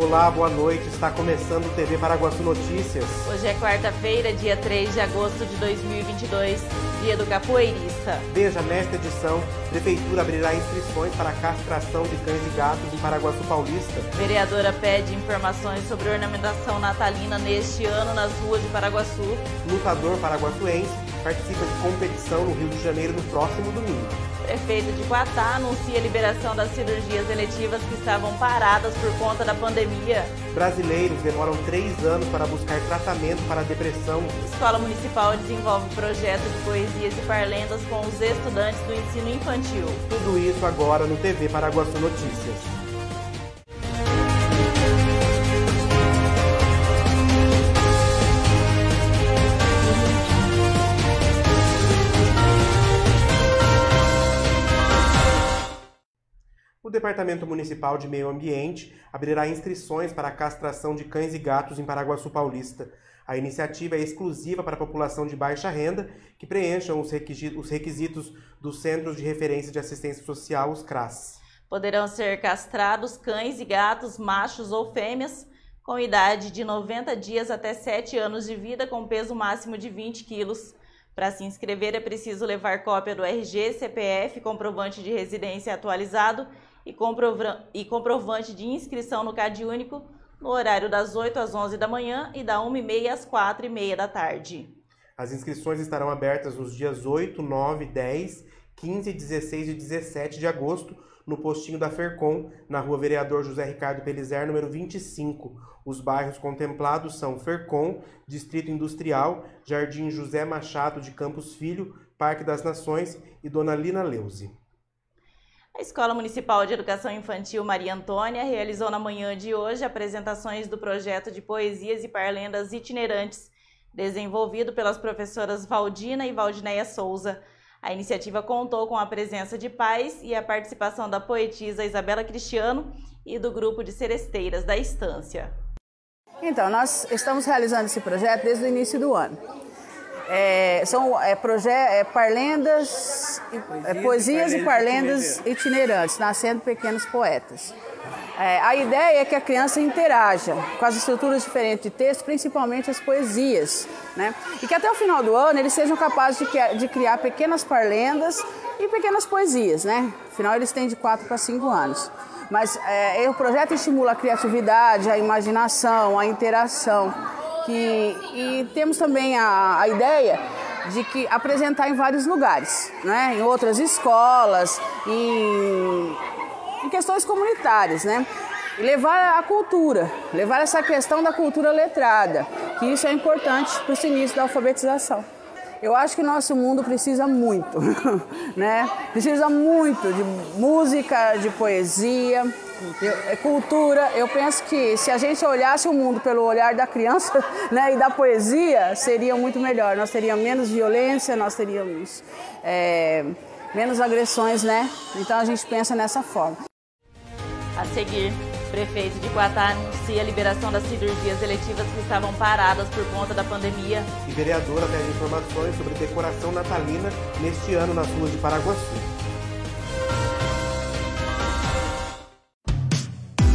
Olá, boa noite. Está começando o TV Paraguaçu Notícias. Hoje é quarta-feira, dia 3 de agosto de 2022, dia do capoeirista. Veja, nesta edição, Prefeitura abrirá inscrições para a castração de cães e gatos em Paraguaçu Paulista. Vereadora pede informações sobre ornamentação natalina neste ano nas ruas de Paraguaçu. Lutador paraguaçuense participa de competição no Rio de Janeiro no próximo domingo prefeito de Guatá anuncia a liberação das cirurgias eletivas que estavam paradas por conta da pandemia. Brasileiros demoram três anos para buscar tratamento para a depressão. Escola Municipal desenvolve projeto de poesias e parlendas com os estudantes do ensino infantil. Tudo isso agora no TV Paraguaçu Notícias. O Departamento Municipal de Meio Ambiente abrirá inscrições para a castração de cães e gatos em Paraguaçu Paulista. A iniciativa é exclusiva para a população de baixa renda que preencham os requisitos dos Centros de Referência de Assistência Social, os CRAS. Poderão ser castrados cães e gatos, machos ou fêmeas, com idade de 90 dias até 7 anos de vida, com peso máximo de 20 quilos. Para se inscrever é preciso levar cópia do RG, CPF, comprovante de residência atualizado e comprovante de inscrição no CAD único no horário das 8 às 11 da manhã e da 1h30 às 4h30 da tarde. As inscrições estarão abertas nos dias 8, 9, 10, 15, 16 e 17 de agosto no postinho da Fercom, na rua Vereador José Ricardo Pelizer, número 25. Os bairros contemplados são Fercom, Distrito Industrial, Jardim José Machado de Campos Filho, Parque das Nações e Dona Lina Leuze. A Escola Municipal de Educação Infantil Maria Antônia realizou na manhã de hoje apresentações do projeto de poesias e parlendas itinerantes, desenvolvido pelas professoras Valdina e Valdineia Souza. A iniciativa contou com a presença de pais e a participação da poetisa Isabela Cristiano e do grupo de seresteiras da Estância. Então, nós estamos realizando esse projeto desde o início do ano. É, são é, proje é, parlendas, é, poesias e parlendas itinerantes, nascendo pequenos poetas. É, a ideia é que a criança interaja com as estruturas diferentes de texto, principalmente as poesias, né? e que até o final do ano eles sejam capazes de, de criar pequenas parlendas e pequenas poesias. Né? Afinal, eles têm de 4 para 5 anos. Mas é, o projeto estimula a criatividade, a imaginação, a interação que, e temos também a, a ideia de que apresentar em vários lugares, né? em outras escolas, em, em questões comunitárias, né? E levar a cultura, levar essa questão da cultura letrada, que isso é importante para o início da alfabetização. Eu acho que o nosso mundo precisa muito, né? Precisa muito de música, de poesia, é cultura. Eu penso que se a gente olhasse o mundo pelo olhar da criança né, e da poesia, seria muito melhor. Nós teríamos menos violência, nós teríamos é, menos agressões, né? Então a gente pensa nessa forma. A seguir, Prefeito de Guatá anuncia a liberação das cirurgias eletivas que estavam paradas por conta da pandemia. E vereadora pede informações sobre decoração natalina neste ano nas ruas de Paraguaçu.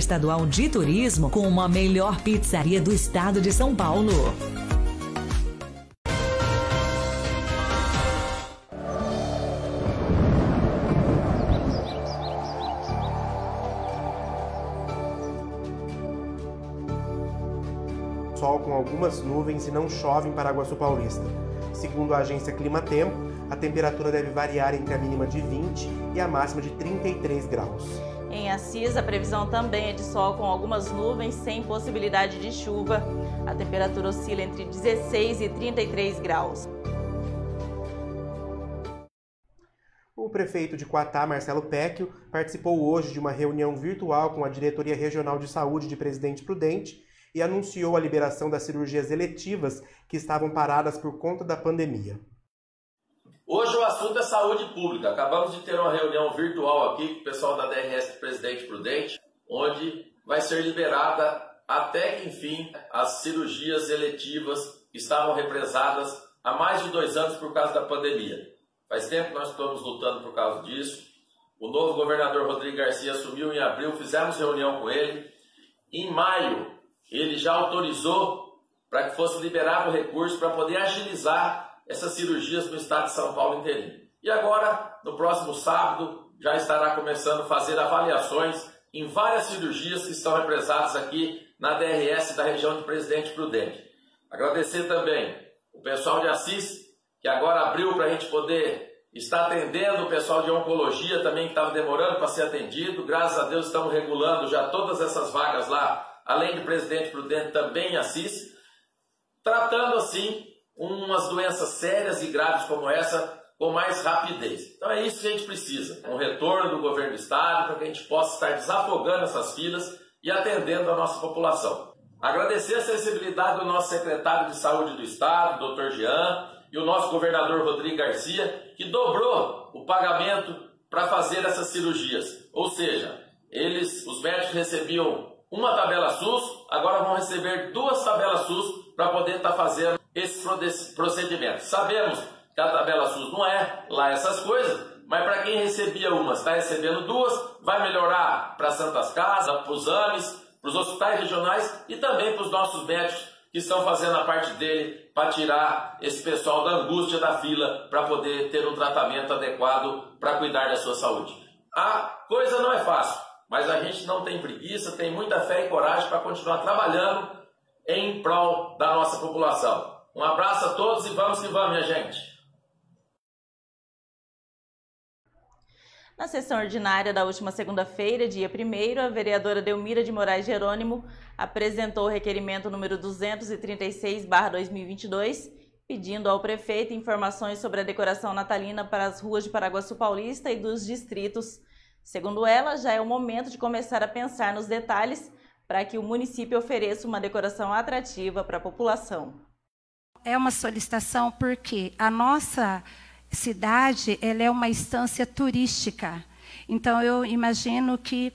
Estadual de Turismo como a melhor pizzaria do estado de São Paulo. Sol com algumas nuvens e não chove em Paraguaçu Paulista. Segundo a agência Climatempo, a temperatura deve variar entre a mínima de 20 e a máxima de 33 graus. Em Assis, a previsão também é de sol com algumas nuvens, sem possibilidade de chuva. A temperatura oscila entre 16 e 33 graus. O prefeito de Quatá, Marcelo Pecchio, participou hoje de uma reunião virtual com a Diretoria Regional de Saúde de Presidente Prudente e anunciou a liberação das cirurgias eletivas que estavam paradas por conta da pandemia. Hoje o assunto é saúde pública. Acabamos de ter uma reunião virtual aqui com o pessoal da DRS Presidente Prudente, onde vai ser liberada até que enfim as cirurgias eletivas que estavam represadas há mais de dois anos por causa da pandemia. Faz tempo que nós estamos lutando por causa disso. O novo governador Rodrigo Garcia assumiu em abril, fizemos reunião com ele. Em maio, ele já autorizou para que fosse liberado o recurso para poder agilizar essas cirurgias no estado de São Paulo inteirinho. E agora, no próximo sábado, já estará começando a fazer avaliações em várias cirurgias que estão represadas aqui na DRS da região de Presidente Prudente. Agradecer também o pessoal de Assis, que agora abriu para a gente poder estar atendendo o pessoal de oncologia também que estava demorando para ser atendido. Graças a Deus estamos regulando já todas essas vagas lá, além de Presidente Prudente também em Assis, tratando assim umas doenças sérias e graves como essa com mais rapidez. Então é isso que a gente precisa, um retorno do governo do estado para que a gente possa estar desafogando essas filas e atendendo a nossa população. Agradecer a sensibilidade do nosso secretário de saúde do estado, Dr. Jean, e o nosso governador Rodrigo Garcia, que dobrou o pagamento para fazer essas cirurgias. Ou seja, eles, os médicos recebiam uma tabela SUS, agora vão receber duas tabelas SUS para poder estar tá fazendo esse procedimento. Sabemos que a tabela SUS não é lá essas coisas, mas para quem recebia uma, está recebendo duas, vai melhorar para Santas Casas, para os AMES, para os hospitais regionais e também para os nossos médicos que estão fazendo a parte dele para tirar esse pessoal da angústia da fila para poder ter um tratamento adequado para cuidar da sua saúde. A coisa não é fácil, mas a gente não tem preguiça, tem muita fé e coragem para continuar trabalhando em prol da nossa população. Um abraço a todos e vamos que vamos, minha gente. Na sessão ordinária da última segunda-feira, dia 1 a vereadora Delmira de Moraes Jerônimo apresentou o requerimento número 236-2022, pedindo ao prefeito informações sobre a decoração natalina para as ruas de Paraguaçu Paulista e dos distritos. Segundo ela, já é o momento de começar a pensar nos detalhes para que o município ofereça uma decoração atrativa para a população é uma solicitação porque a nossa cidade ela é uma instância turística. Então, eu imagino que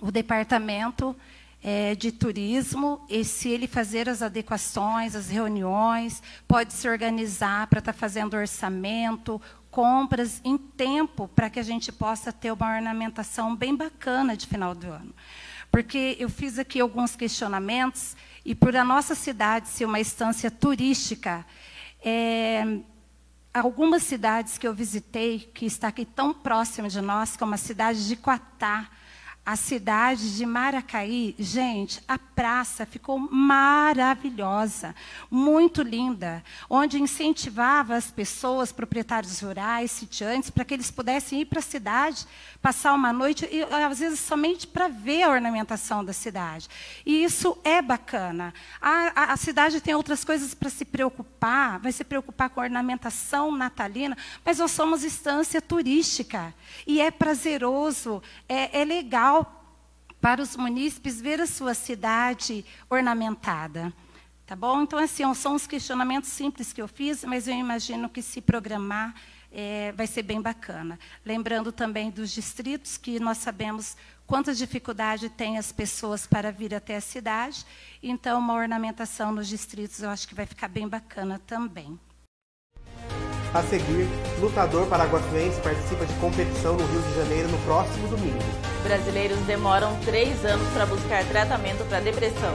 o departamento é, de turismo, e se ele fazer as adequações, as reuniões, pode se organizar para estar tá fazendo orçamento, compras em tempo, para que a gente possa ter uma ornamentação bem bacana de final do ano. Porque eu fiz aqui alguns questionamentos e por a nossa cidade ser uma estância turística, é, algumas cidades que eu visitei, que está aqui tão próximo de nós, como a cidade de Quatá, a cidade de Maracaí, gente, a praça ficou maravilhosa, muito linda, onde incentivava as pessoas, proprietários rurais, sitiantes, para que eles pudessem ir para a cidade, passar uma noite, e às vezes somente para ver a ornamentação da cidade. E isso é bacana. A, a, a cidade tem outras coisas para se preocupar, vai se preocupar com a ornamentação natalina, mas nós somos instância turística, e é prazeroso, é, é legal para os munícipes ver a sua cidade ornamentada. Tá bom? Então, assim, são os questionamentos simples que eu fiz, mas eu imagino que se programar é, vai ser bem bacana. Lembrando também dos distritos, que nós sabemos quanta dificuldade tem as pessoas para vir até a cidade. Então, uma ornamentação nos distritos eu acho que vai ficar bem bacana também. A seguir, lutador paraguaçuense participa de competição no Rio de Janeiro no próximo domingo. Brasileiros demoram três anos para buscar tratamento para depressão.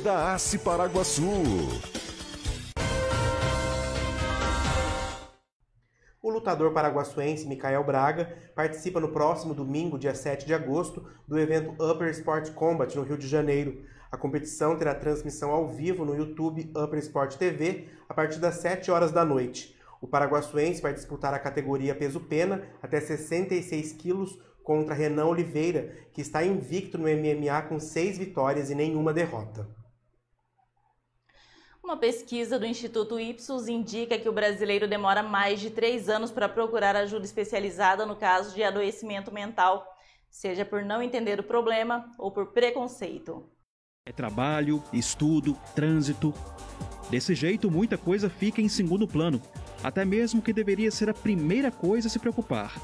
da ACE Paraguaçu. O lutador paraguaçuense Mikael Braga participa no próximo domingo, dia 7 de agosto, do evento Upper Sport Combat no Rio de Janeiro. A competição terá transmissão ao vivo no YouTube Upper Sport TV a partir das 7 horas da noite. O paraguaçuense vai disputar a categoria peso-pena até 66 quilos contra Renan Oliveira, que está invicto no MMA com seis vitórias e nenhuma derrota. Uma pesquisa do Instituto Ipsos indica que o brasileiro demora mais de três anos para procurar ajuda especializada no caso de adoecimento mental, seja por não entender o problema ou por preconceito. É trabalho, estudo, trânsito. Desse jeito, muita coisa fica em segundo plano, até mesmo que deveria ser a primeira coisa a se preocupar.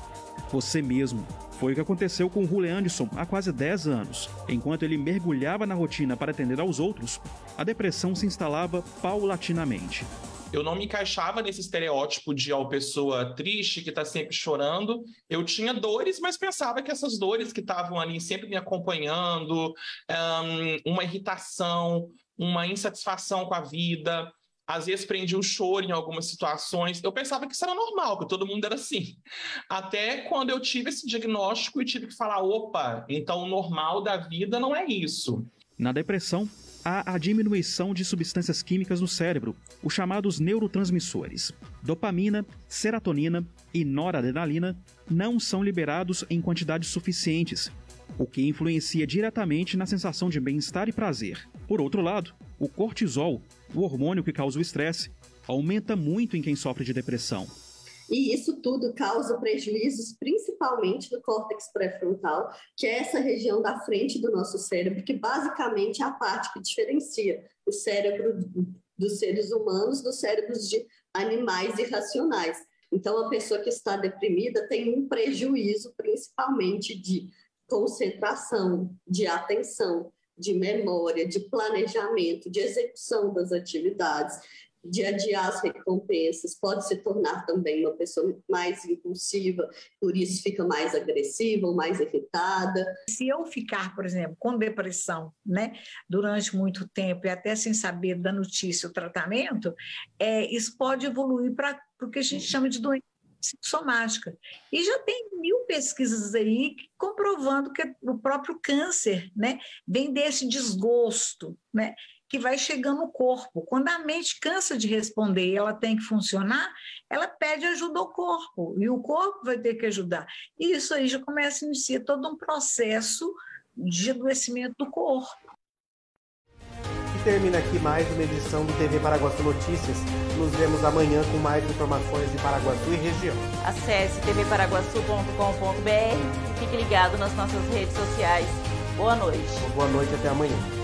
Você mesmo. Foi o que aconteceu com o Rule Anderson há quase 10 anos. Enquanto ele mergulhava na rotina para atender aos outros, a depressão se instalava paulatinamente. Eu não me encaixava nesse estereótipo de ó, pessoa triste que está sempre chorando. Eu tinha dores, mas pensava que essas dores que estavam ali sempre me acompanhando, um, uma irritação, uma insatisfação com a vida, às vezes prendia o choro em algumas situações. Eu pensava que isso era normal, que todo mundo era assim. Até quando eu tive esse diagnóstico e tive que falar: opa, então o normal da vida não é isso. Na depressão, há a diminuição de substâncias químicas no cérebro, os chamados neurotransmissores. Dopamina, serotonina e noradrenalina não são liberados em quantidades suficientes, o que influencia diretamente na sensação de bem-estar e prazer. Por outro lado, o cortisol, o hormônio que causa o estresse, aumenta muito em quem sofre de depressão. E isso tudo causa prejuízos, principalmente no córtex pré-frontal, que é essa região da frente do nosso cérebro, que basicamente é a parte que diferencia o cérebro dos seres humanos dos cérebros de animais irracionais. Então, a pessoa que está deprimida tem um prejuízo, principalmente de concentração, de atenção, de memória, de planejamento, de execução das atividades de adiar as recompensas, pode se tornar também uma pessoa mais impulsiva, por isso fica mais agressiva ou mais irritada. Se eu ficar, por exemplo, com depressão, né, durante muito tempo e até sem saber da notícia o tratamento, é, isso pode evoluir para o que a gente chama de doença psicossomática. E já tem mil pesquisas aí comprovando que o próprio câncer né, vem desse desgosto, né? que vai chegando no corpo. Quando a mente cansa de responder e ela tem que funcionar, ela pede ajuda ao corpo, e o corpo vai ter que ajudar. E isso aí já começa a iniciar todo um processo de adoecimento do corpo. Termina aqui mais uma edição do TV Paraguaçu Notícias. Nos vemos amanhã com mais informações de Paraguaçu e região. Acesse tvparaguaçu.com.br e fique ligado nas nossas redes sociais. Boa noite. Boa noite, até amanhã.